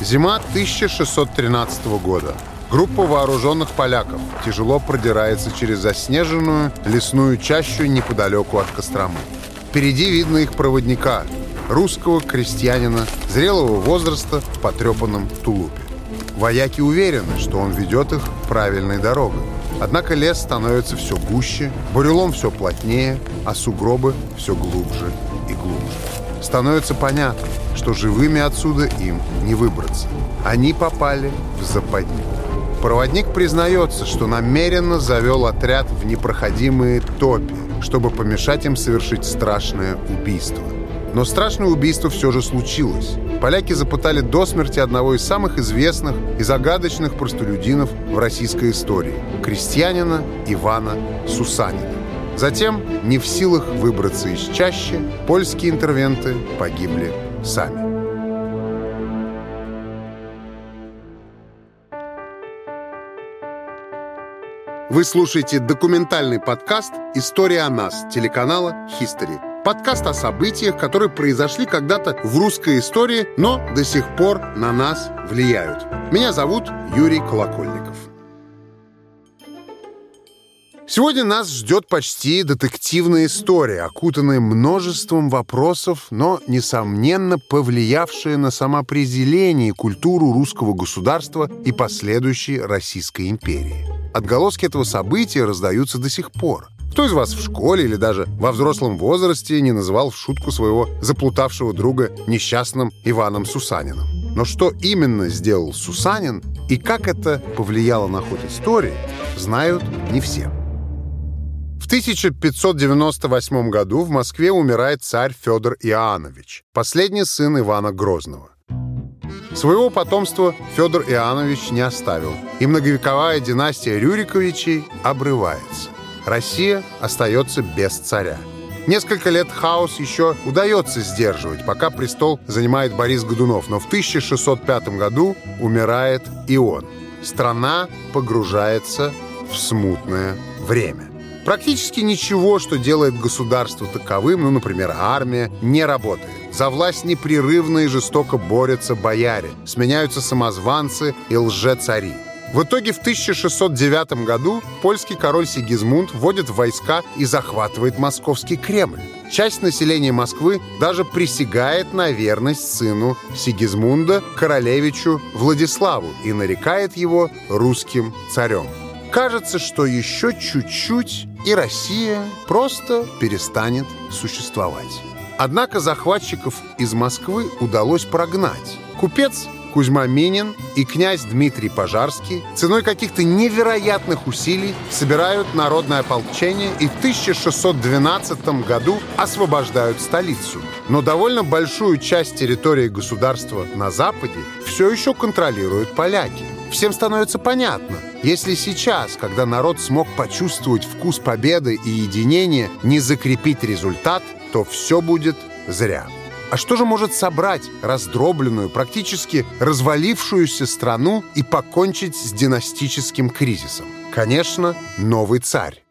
Зима 1613 года. Группа вооруженных поляков тяжело продирается через заснеженную лесную чащу неподалеку от Костромы. Впереди видно их проводника, русского крестьянина зрелого возраста в потрепанном тулупе. Вояки уверены, что он ведет их правильной дорогой. Однако лес становится все гуще, бурелом все плотнее, а сугробы все глубже и глубже. Становится понятно, что живыми отсюда им не выбраться. Они попали в западню. Проводник признается, что намеренно завел отряд в непроходимые топи, чтобы помешать им совершить страшное убийство. Но страшное убийство все же случилось. Поляки запытали до смерти одного из самых известных и загадочных простолюдинов в российской истории – крестьянина Ивана Сусанина. Затем, не в силах выбраться из чащи, польские интервенты погибли сами. Вы слушаете документальный подкаст «История о нас» телеканала History. Подкаст о событиях, которые произошли когда-то в русской истории, но до сих пор на нас влияют. Меня зовут Юрий Колокольников. Сегодня нас ждет почти детективная история, окутанная множеством вопросов, но, несомненно, повлиявшая на самоопределение и культуру русского государства и последующей Российской империи. Отголоски этого события раздаются до сих пор. Кто из вас в школе или даже во взрослом возрасте не называл в шутку своего заплутавшего друга несчастным Иваном Сусаниным? Но что именно сделал Сусанин и как это повлияло на ход истории, знают не все. В 1598 году в Москве умирает царь Федор Иоаннович, последний сын Ивана Грозного. Своего потомства Федор Иоаннович не оставил, и многовековая династия Рюриковичей обрывается. Россия остается без царя. Несколько лет хаос еще удается сдерживать, пока престол занимает Борис Годунов, но в 1605 году умирает и он. Страна погружается в смутное время. Практически ничего, что делает государство таковым, ну, например, армия, не работает. За власть непрерывно и жестоко борются бояре, сменяются самозванцы и лже-цари. В итоге в 1609 году польский король Сигизмунд вводит войска и захватывает московский Кремль. Часть населения Москвы даже присягает на верность сыну Сигизмунда, королевичу Владиславу, и нарекает его русским царем. Кажется, что еще чуть-чуть, и Россия просто перестанет существовать. Однако захватчиков из Москвы удалось прогнать. Купец Кузьма Минин и князь Дмитрий Пожарский ценой каких-то невероятных усилий собирают народное ополчение и в 1612 году освобождают столицу. Но довольно большую часть территории государства на Западе все еще контролируют поляки. Всем становится понятно, если сейчас, когда народ смог почувствовать вкус победы и единения, не закрепить результат, то все будет зря. А что же может собрать раздробленную, практически развалившуюся страну и покончить с династическим кризисом? Конечно, новый царь.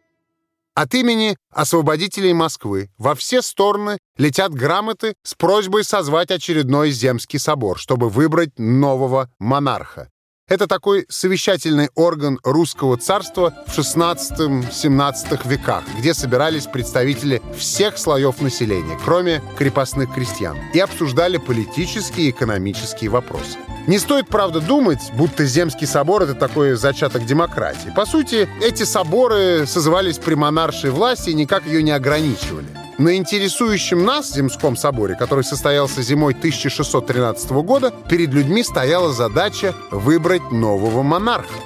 От имени освободителей Москвы во все стороны летят грамоты с просьбой созвать очередной земский собор, чтобы выбрать нового монарха. Это такой совещательный орган русского царства в XVI-XVII веках, где собирались представители всех слоев населения, кроме крепостных крестьян, и обсуждали политические и экономические вопросы. Не стоит, правда, думать, будто Земский собор — это такой зачаток демократии. По сути, эти соборы созывались при монаршей власти и никак ее не ограничивали. На интересующем нас Земском соборе, который состоялся зимой 1613 года, перед людьми стояла задача выбрать нового монарха.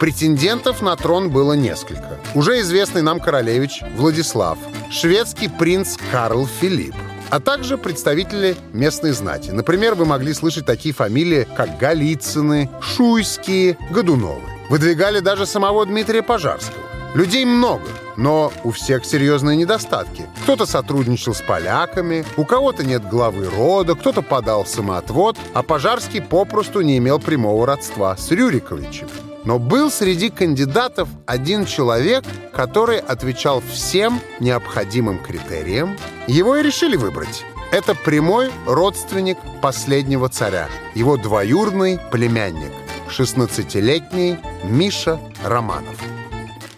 Претендентов на трон было несколько. Уже известный нам королевич Владислав, шведский принц Карл Филипп, а также представители местной знати. Например, вы могли слышать такие фамилии, как Голицыны, Шуйские, Годуновы. Выдвигали даже самого Дмитрия Пожарского. Людей много, но у всех серьезные недостатки. Кто-то сотрудничал с поляками, у кого-то нет главы рода, кто-то подал самоотвод, а Пожарский попросту не имел прямого родства с Рюриковичем. Но был среди кандидатов один человек, который отвечал всем необходимым критериям. Его и решили выбрать. Это прямой родственник последнего царя, его двоюродный племянник, 16-летний Миша Романов.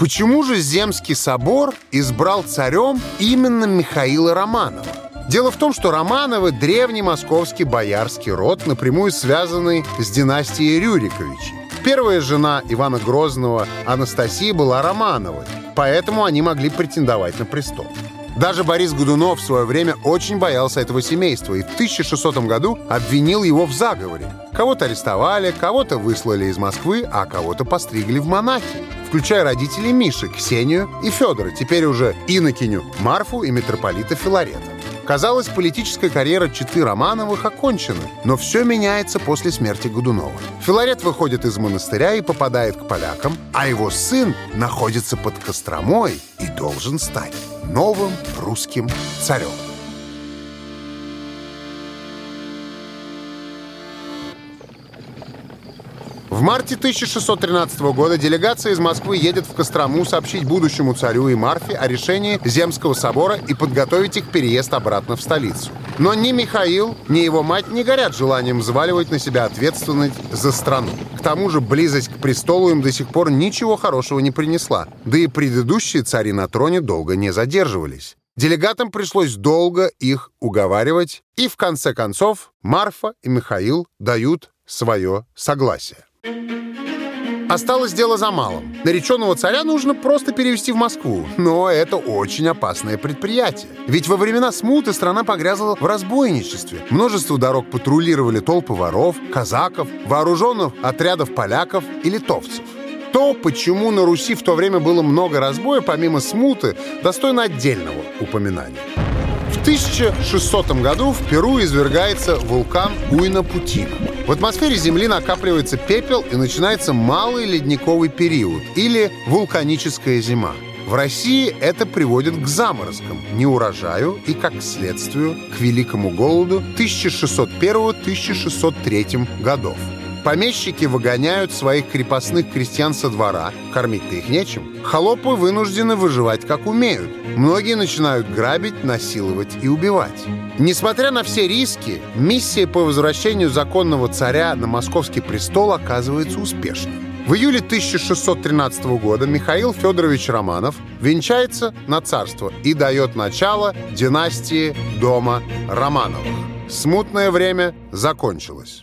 Почему же Земский собор избрал царем именно Михаила Романова? Дело в том, что Романовы – древний московский боярский род, напрямую связанный с династией Рюриковичей. Первая жена Ивана Грозного, Анастасия, была Романовой, поэтому они могли претендовать на престол. Даже Борис Годунов в свое время очень боялся этого семейства и в 1600 году обвинил его в заговоре. Кого-то арестовали, кого-то выслали из Москвы, а кого-то постригли в монахи, включая родителей Миши, Ксению и Федора, теперь уже инокиню Марфу и митрополита Филарета. Казалось, политическая карьера Читы Романовых окончена, но все меняется после смерти Годунова. Филарет выходит из монастыря и попадает к полякам, а его сын находится под Костромой и должен стать новым русским царем. В марте 1613 года делегация из Москвы едет в Кострому сообщить будущему царю и Марфе о решении Земского собора и подготовить их переезд обратно в столицу. Но ни Михаил, ни его мать не горят желанием взваливать на себя ответственность за страну. К тому же близость к престолу им до сих пор ничего хорошего не принесла. Да и предыдущие цари на троне долго не задерживались. Делегатам пришлось долго их уговаривать, и в конце концов Марфа и Михаил дают свое согласие. Осталось дело за малым. Нареченного царя нужно просто перевести в Москву. Но это очень опасное предприятие. Ведь во времена смуты страна погрязла в разбойничестве. Множество дорог патрулировали толпы воров, казаков, вооруженных отрядов поляков и литовцев. То, почему на Руси в то время было много разбоя, помимо смуты, достойно отдельного упоминания. В 1600 году в Перу извергается вулкан Уйна-Путина. В атмосфере Земли накапливается пепел и начинается малый ледниковый период или вулканическая зима. В России это приводит к заморозкам, неурожаю и, как следствию, к Великому голоду 1601-1603 годов. Помещики выгоняют своих крепостных крестьян со двора, кормить-то их нечем. Холопы вынуждены выживать как умеют. Многие начинают грабить, насиловать и убивать. Несмотря на все риски, миссия по возвращению законного царя на московский престол оказывается успешной. В июле 1613 года Михаил Федорович Романов венчается на царство и дает начало династии дома Романовых. Смутное время закончилось.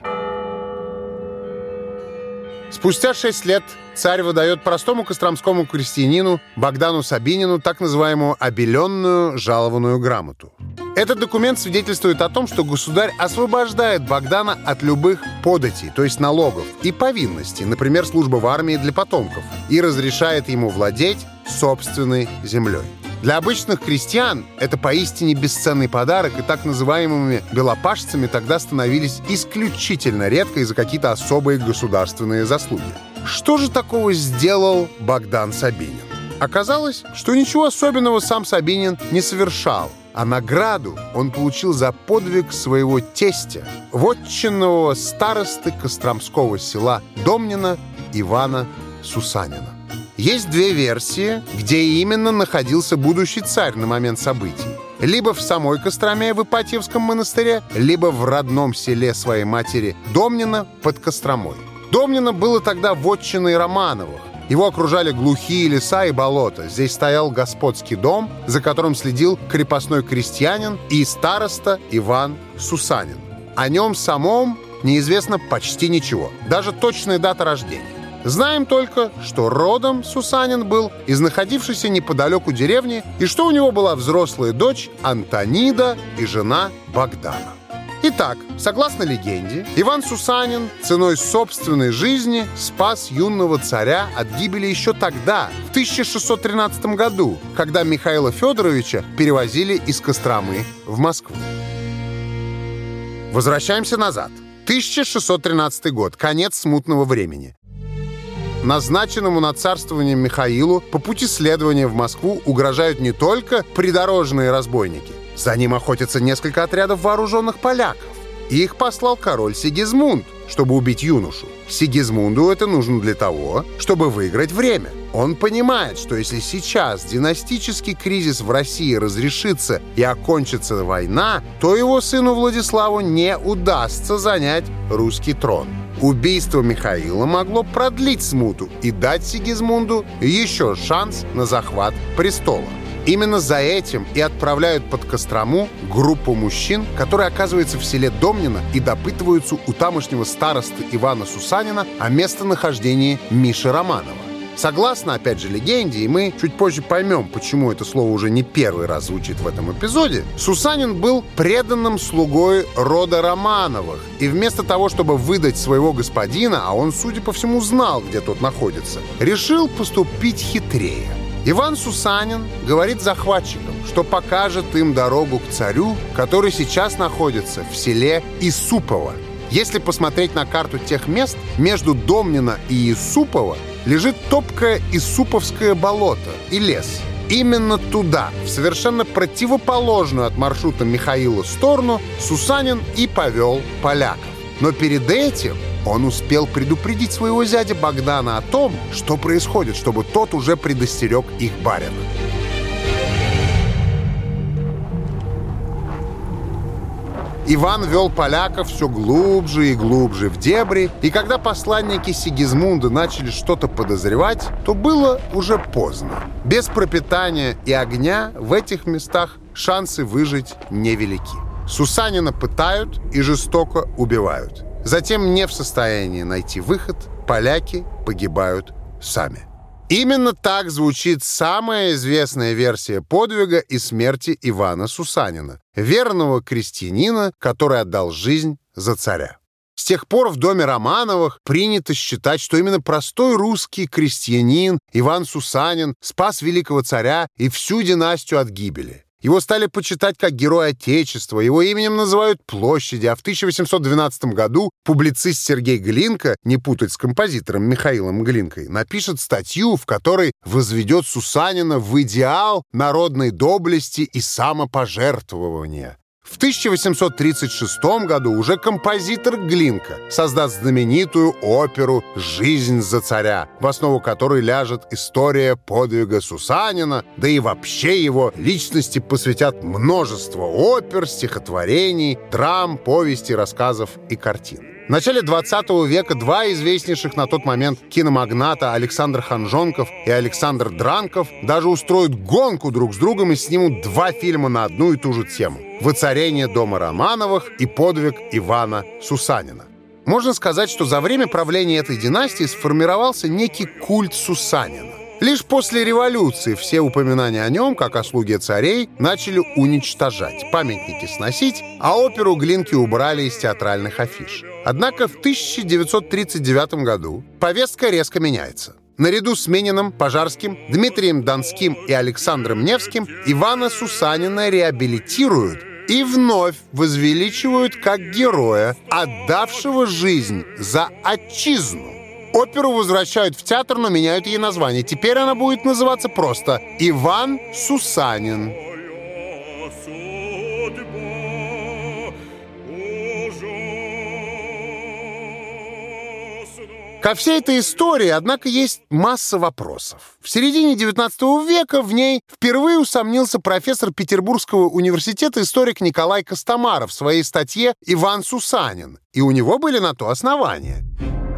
Спустя шесть лет царь выдает простому костромскому крестьянину Богдану Сабинину так называемую «обеленную жалованную грамоту». Этот документ свидетельствует о том, что государь освобождает Богдана от любых податей, то есть налогов, и повинностей, например, службы в армии для потомков, и разрешает ему владеть собственной землей. Для обычных крестьян это поистине бесценный подарок, и так называемыми белопашцами тогда становились исключительно редко из за какие-то особые государственные заслуги. Что же такого сделал Богдан Сабинин? Оказалось, что ничего особенного сам Сабинин не совершал, а награду он получил за подвиг своего тестя, вотчинного старосты Костромского села Домнина Ивана Сусанина. Есть две версии, где именно находился будущий царь на момент событий. Либо в самой Костроме в Ипатьевском монастыре, либо в родном селе своей матери Домнина под Костромой. Домнина было тогда вотчиной Романовых. Его окружали глухие леса и болота. Здесь стоял господский дом, за которым следил крепостной крестьянин и староста Иван Сусанин. О нем самом неизвестно почти ничего, даже точная дата рождения. Знаем только, что родом Сусанин был из находившейся неподалеку деревни и что у него была взрослая дочь Антонида и жена Богдана. Итак, согласно легенде, Иван Сусанин ценой собственной жизни спас юного царя от гибели еще тогда, в 1613 году, когда Михаила Федоровича перевозили из Костромы в Москву. Возвращаемся назад. 1613 год, конец смутного времени. Назначенному на царствование Михаилу по пути следования в Москву угрожают не только придорожные разбойники. За ним охотятся несколько отрядов вооруженных поляков. их послал король Сигизмунд, чтобы убить юношу. Сигизмунду это нужно для того, чтобы выиграть время. Он понимает, что если сейчас династический кризис в России разрешится и окончится война, то его сыну Владиславу не удастся занять русский трон. Убийство Михаила могло продлить смуту и дать Сигизмунду еще шанс на захват престола. Именно за этим и отправляют под Кострому группу мужчин, которые оказываются в селе Домнино и допытываются у тамошнего старосты Ивана Сусанина о местонахождении Миши Романова. Согласно, опять же, легенде, и мы чуть позже поймем, почему это слово уже не первый раз звучит в этом эпизоде, Сусанин был преданным слугой рода Романовых, и вместо того, чтобы выдать своего господина, а он, судя по всему, знал, где тот находится, решил поступить хитрее. Иван Сусанин говорит захватчикам, что покажет им дорогу к царю, который сейчас находится в селе Исупово. Если посмотреть на карту тех мест, между Домнино и Исупово лежит топкое Исуповское болото и лес. Именно туда, в совершенно противоположную от маршрута Михаила сторону, Сусанин и повел поляков. Но перед этим он успел предупредить своего зятя Богдана о том, что происходит, чтобы тот уже предостерег их барина. Иван вел поляков все глубже и глубже в дебри, и когда посланники Сигизмунда начали что-то подозревать, то было уже поздно. Без пропитания и огня в этих местах шансы выжить невелики. Сусанина пытают и жестоко убивают. Затем, не в состоянии найти выход, поляки погибают сами. Именно так звучит самая известная версия подвига и смерти Ивана Сусанина, верного крестьянина, который отдал жизнь за царя. С тех пор в доме Романовых принято считать, что именно простой русский крестьянин Иван Сусанин спас великого царя и всю династию от гибели. Его стали почитать как герой Отечества, его именем называют площади, а в 1812 году публицист Сергей Глинка, не путать с композитором Михаилом Глинкой, напишет статью, в которой возведет Сусанина в идеал народной доблести и самопожертвования. В 1836 году уже композитор Глинка создаст знаменитую оперу «Жизнь за царя», в основу которой ляжет история подвига Сусанина, да и вообще его личности посвятят множество опер, стихотворений, драм, повестей, рассказов и картин. В начале 20 века два известнейших на тот момент киномагната Александр Ханжонков и Александр Дранков даже устроят гонку друг с другом и снимут два фильма на одну и ту же тему «Воцарение дома Романовых» и «Подвиг Ивана Сусанина». Можно сказать, что за время правления этой династии сформировался некий культ Сусанина. Лишь после революции все упоминания о нем, как о слуге царей, начали уничтожать, памятники сносить, а оперу Глинки убрали из театральных афиш. Однако в 1939 году повестка резко меняется. Наряду с Мениным, Пожарским, Дмитрием Донским и Александром Невским Ивана Сусанина реабилитируют и вновь возвеличивают как героя, отдавшего жизнь за отчизну. Оперу возвращают в театр, но меняют ей название. Теперь она будет называться просто «Иван Сусанин». Ко всей этой истории, однако, есть масса вопросов. В середине XIX века в ней впервые усомнился профессор Петербургского университета историк Николай Костомаров в своей статье «Иван Сусанин», и у него были на то основания.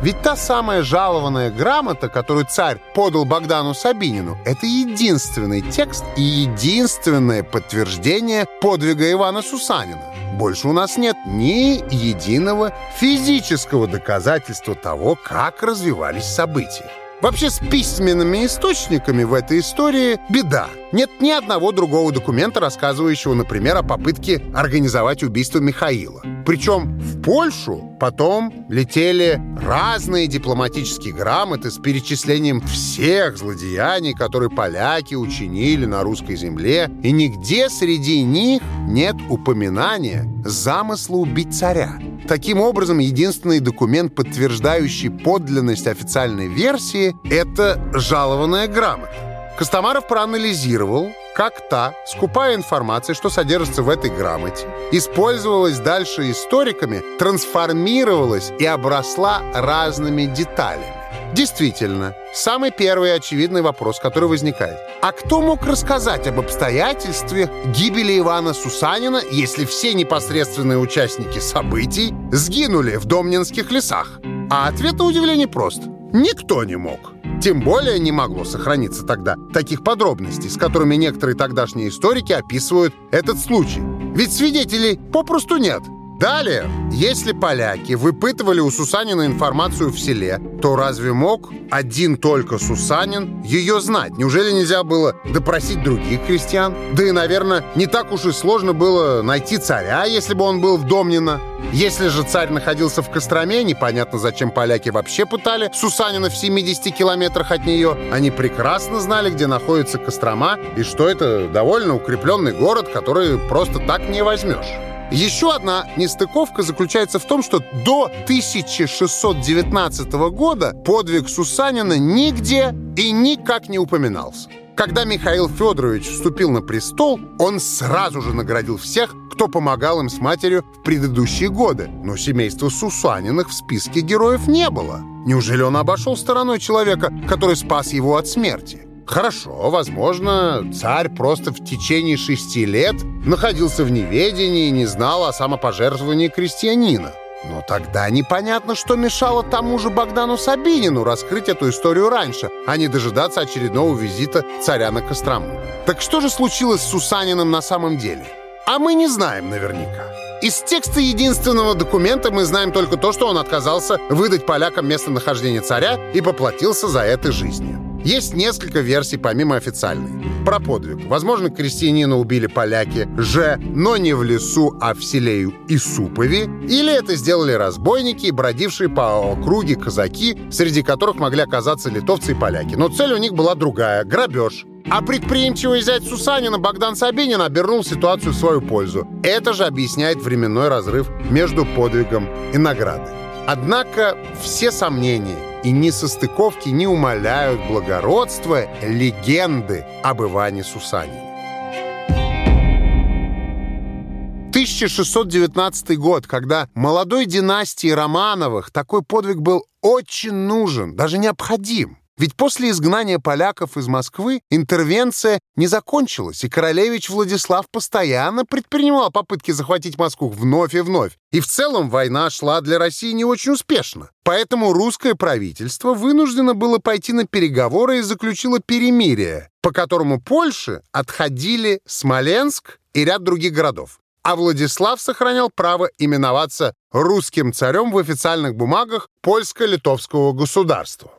Ведь та самая жалованная грамота, которую царь подал Богдану Сабинину, это единственный текст и единственное подтверждение подвига Ивана Сусанина. Больше у нас нет ни единого физического доказательства того, как развивались события. Вообще с письменными источниками в этой истории беда. Нет ни одного другого документа, рассказывающего, например, о попытке организовать убийство Михаила. Причем в Польшу потом летели разные дипломатические грамоты с перечислением всех злодеяний, которые поляки учинили на русской земле, и нигде среди них нет упоминания замысла убить царя. Таким образом, единственный документ, подтверждающий подлинность официальной версии, это жалованная грамота. Костомаров проанализировал, как та, скупая информация, что содержится в этой грамоте, использовалась дальше историками, трансформировалась и обросла разными деталями. Действительно, самый первый очевидный вопрос, который возникает. А кто мог рассказать об обстоятельстве гибели Ивана Сусанина, если все непосредственные участники событий сгинули в Домнинских лесах? А ответ на удивление прост. Никто не мог. Тем более не могло сохраниться тогда таких подробностей, с которыми некоторые тогдашние историки описывают этот случай. Ведь свидетелей попросту нет. Далее, если поляки выпытывали у Сусанина информацию в селе, то разве мог один только Сусанин ее знать? Неужели нельзя было допросить других крестьян? Да и, наверное, не так уж и сложно было найти царя, если бы он был в Домнино. Если же царь находился в Костроме, непонятно, зачем поляки вообще пытали Сусанина в 70 километрах от нее. Они прекрасно знали, где находится Кострома, и что это довольно укрепленный город, который просто так не возьмешь. Еще одна нестыковка заключается в том, что до 1619 года подвиг Сусанина нигде и никак не упоминался. Когда Михаил Федорович вступил на престол, он сразу же наградил всех, кто помогал им с матерью в предыдущие годы. Но семейства Сусаниных в списке героев не было. Неужели он обошел стороной человека, который спас его от смерти? Хорошо, возможно, царь просто в течение шести лет находился в неведении и не знал о самопожертвовании крестьянина. Но тогда непонятно, что мешало тому же Богдану Сабинину раскрыть эту историю раньше, а не дожидаться очередного визита царя на Кострому. Так что же случилось с Сусаниным на самом деле? А мы не знаем наверняка. Из текста единственного документа мы знаем только то, что он отказался выдать полякам местонахождение царя и поплатился за это жизнью. Есть несколько версий, помимо официальной. Про подвиг. Возможно, крестьянина убили поляки же, но не в лесу, а в селе Исупове. Или это сделали разбойники, бродившие по округе казаки, среди которых могли оказаться литовцы и поляки. Но цель у них была другая — грабеж. А предприимчивый зять Сусанина Богдан Сабинин обернул ситуацию в свою пользу. Это же объясняет временной разрыв между подвигом и наградой. Однако все сомнения и несостыковки не умаляют благородства легенды об Иване Сусанине. 1619 год, когда молодой династии Романовых такой подвиг был очень нужен, даже необходим. Ведь после изгнания поляков из Москвы интервенция не закончилась, и королевич Владислав постоянно предпринимал попытки захватить Москву вновь и вновь. И в целом война шла для России не очень успешно. Поэтому русское правительство вынуждено было пойти на переговоры и заключило перемирие, по которому Польше отходили Смоленск и ряд других городов. А Владислав сохранял право именоваться русским царем в официальных бумагах польско-литовского государства.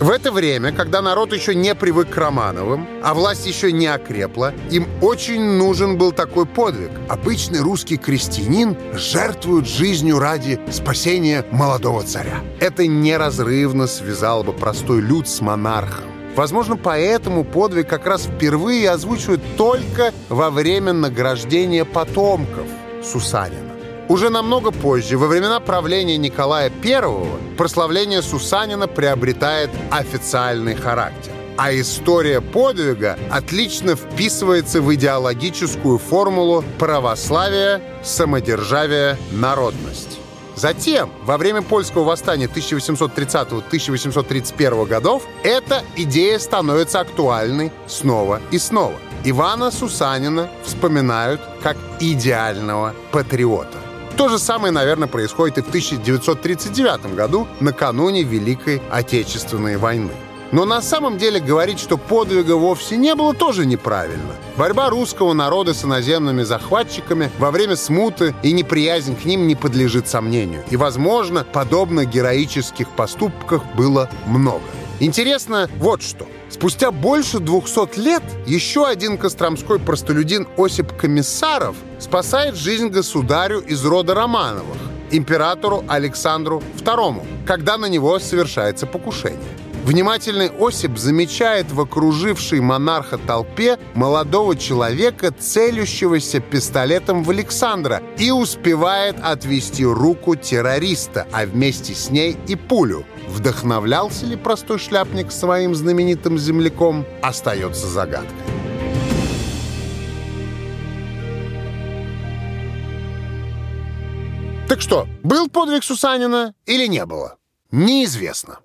В это время, когда народ еще не привык к Романовым, а власть еще не окрепла, им очень нужен был такой подвиг. Обычный русский крестьянин жертвует жизнью ради спасения молодого царя. Это неразрывно связало бы простой люд с монархом. Возможно, поэтому подвиг как раз впервые озвучивают только во время награждения потомков Сусанина. Уже намного позже, во времена правления Николая I, прославление Сусанина приобретает официальный характер. А история подвига отлично вписывается в идеологическую формулу православия, самодержавия, народность. Затем, во время польского восстания 1830-1831 годов, эта идея становится актуальной снова и снова. Ивана Сусанина вспоминают как идеального патриота. То же самое, наверное, происходит и в 1939 году, накануне Великой Отечественной войны. Но на самом деле говорить, что подвига вовсе не было, тоже неправильно. Борьба русского народа с иноземными захватчиками во время смуты и неприязнь к ним не подлежит сомнению. И, возможно, подобных героических поступков было много. Интересно вот что. Спустя больше 200 лет еще один костромской простолюдин Осип Комиссаров спасает жизнь государю из рода Романовых, императору Александру II, когда на него совершается покушение. Внимательный Осип замечает в окружившей монарха толпе молодого человека, целющегося пистолетом в Александра, и успевает отвести руку террориста, а вместе с ней и пулю. Вдохновлялся ли простой шляпник своим знаменитым земляком, остается загадкой. Так что, был подвиг Сусанина или не было? Неизвестно.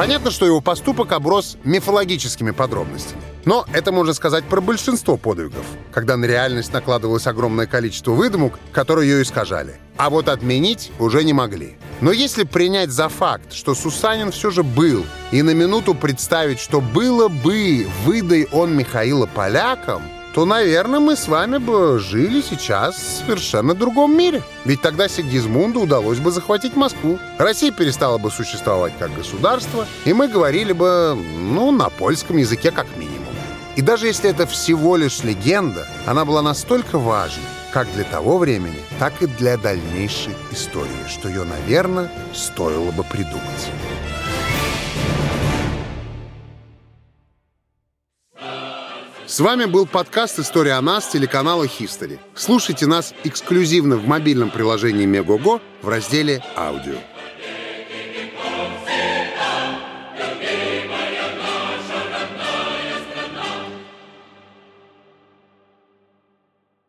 Понятно, что его поступок оброс мифологическими подробностями. Но это можно сказать про большинство подвигов, когда на реальность накладывалось огромное количество выдумок, которые ее искажали. А вот отменить уже не могли. Но если принять за факт, что Сусанин все же был, и на минуту представить, что было бы, выдай он Михаила полякам, то, наверное, мы с вами бы жили сейчас в совершенно другом мире. Ведь тогда Сигизмунду удалось бы захватить Москву. Россия перестала бы существовать как государство, и мы говорили бы, ну, на польском языке как минимум. И даже если это всего лишь легенда, она была настолько важной, как для того времени, так и для дальнейшей истории, что ее, наверное, стоило бы придумать. С вами был подкаст «История о нас» телеканала History. Слушайте нас эксклюзивно в мобильном приложении Мегого в разделе «Аудио».